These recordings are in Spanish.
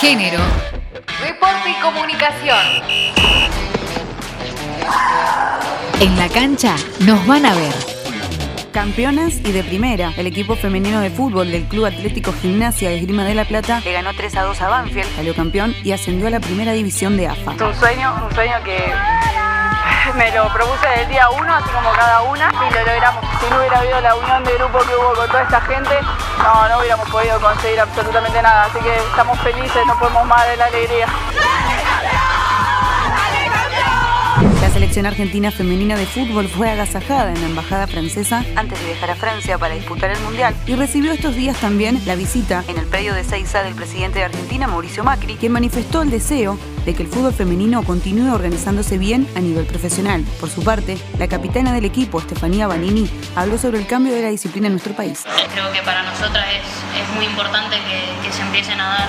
Género. Deporte y comunicación. En la cancha nos van a ver. Campeonas y de primera. El equipo femenino de fútbol del Club Atlético Gimnasia Esgrima de la Plata le ganó 3 a 2 a Banfield, salió campeón y ascendió a la primera división de AFA. Es un sueño, un sueño que me lo propuse desde el día uno, así como cada una, y lo logramos. Si no hubiera habido la unión de grupo que hubo con toda esta gente, no, no hubiéramos podido conseguir absolutamente nada. Así que estamos felices, no podemos más de la alegría. Selección argentina femenina de fútbol fue agasajada en la embajada francesa antes de viajar a Francia para disputar el mundial y recibió estos días también la visita en el predio de Seiza del presidente de Argentina, Mauricio Macri, quien manifestó el deseo de que el fútbol femenino continúe organizándose bien a nivel profesional. Por su parte, la capitana del equipo, Estefanía Banini, habló sobre el cambio de la disciplina en nuestro país. Creo que para nosotras es, es muy importante que, que se empiecen a dar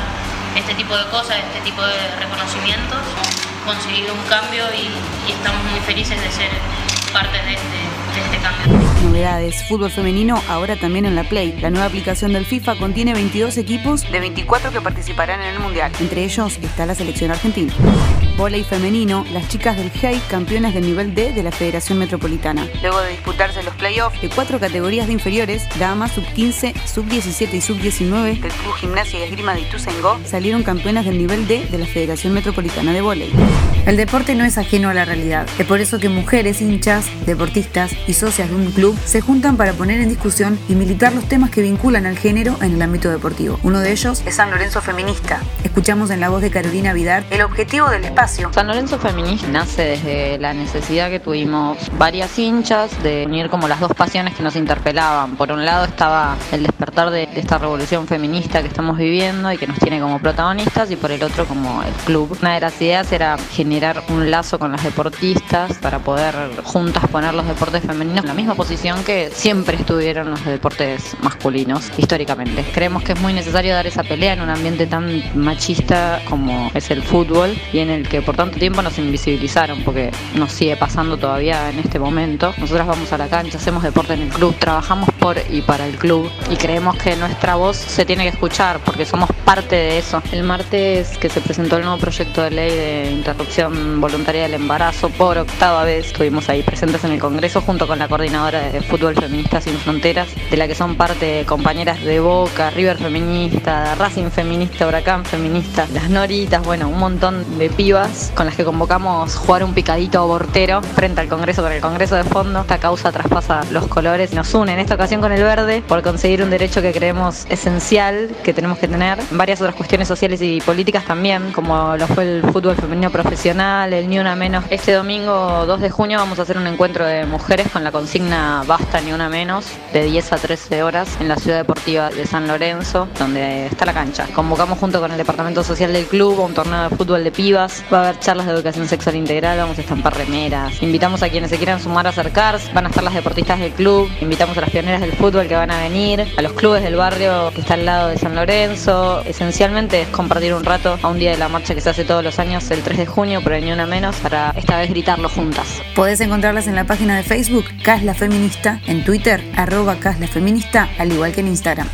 este tipo de cosas, este tipo de reconocimientos. Conseguido un cambio y, estamos muy felices de ser parte de este cambio. Novedades, fútbol femenino ahora también en la Play. La nueva aplicación del FIFA contiene 22 equipos de 24 que participarán en el Mundial. Entre ellos está la selección argentina. Voley femenino, las chicas del GEI campeonas del nivel D de la Federación Metropolitana. Luego de disputarse los playoffs de cuatro categorías de inferiores, damas, sub-15, sub-17 y sub-19 del Club Gimnasia y Esgrima de Ituzaingó, salieron campeonas del nivel D de la Federación Metropolitana de Voley. El deporte no es ajeno a la realidad. Es por eso que mujeres, hinchas, deportistas y socias de un club se juntan para poner en discusión y militar los temas que vinculan al género en el ámbito deportivo. Uno de ellos es San Lorenzo Feminista. Escuchamos en la voz de Carolina Vidar el objetivo del espacio. San Lorenzo Feminista nace desde la necesidad que tuvimos varias hinchas de unir como las dos pasiones que nos interpelaban. Por un lado estaba el despertar de, esta revolución feminista que estamos viviendo y que nos tiene como protagonistas y por el otro como el club. Una de las ideas era generar un lazo con las deportistas para poder juntas poner los deportes femeninos en la misma posición que siempre estuvieron los deportes masculinos históricamente. Creemos que es muy necesario dar esa pelea en un ambiente tan machista como es el fútbol y en el que por tanto tiempo nos invisibilizaron porque nos sigue pasando todavía en este momento. Nosotras vamos a la cancha, hacemos deporte en el club, trabajamos por y para el club y creemos que nuestra voz se tiene que escuchar porque somos parte de eso. El martes que se presentó el nuevo proyecto de ley de interrupción voluntaria del embarazo por octava vez estuvimos ahí presentes en el Congreso junto con la coordinadora de fútbol feminista sin fronteras, de la que son parte compañeras de Boca, River feminista, Racing feminista, Huracán feminista, las Noritas, bueno, un montón de pibas con las que convocamos jugar un picadito abortero frente al Congreso con el Congreso de fondo. Esta causa traspasa los colores y nos une en esta ocasión con el verde por conseguir un derecho que creemos esencial que tenemos que tener. Varias otras cuestiones sociales y políticas también, como lo fue el fútbol femenino profesional, el Ni Una Menos. Este domingo 2 de junio vamos a hacer un encuentro de mujeres con la consigna Basta Ni Una Menos de 10 a 13 horas en la ciudad deportiva de San Lorenzo, donde está la cancha. Convocamos junto con el departamento social del club a un torneo de fútbol de pibas. Va a haber charlas de educación sexual integral, vamos a estampar remeras. Invitamos a quienes se quieran sumar a acercarse. Van a estar las deportistas del club. Invitamos a las pioneras del fútbol que van a venir, a los clubes del barrio que está al lado de San Lorenzo. Esencialmente es compartir un rato a un día de la marcha que se hace todos los años, el 3 de junio, pero ni una menos, para esta vez gritarlo juntas. Podés encontrarlas en la página de Facebook Casla En Twitter arroba Casla Feminista, al igual que en Instagram.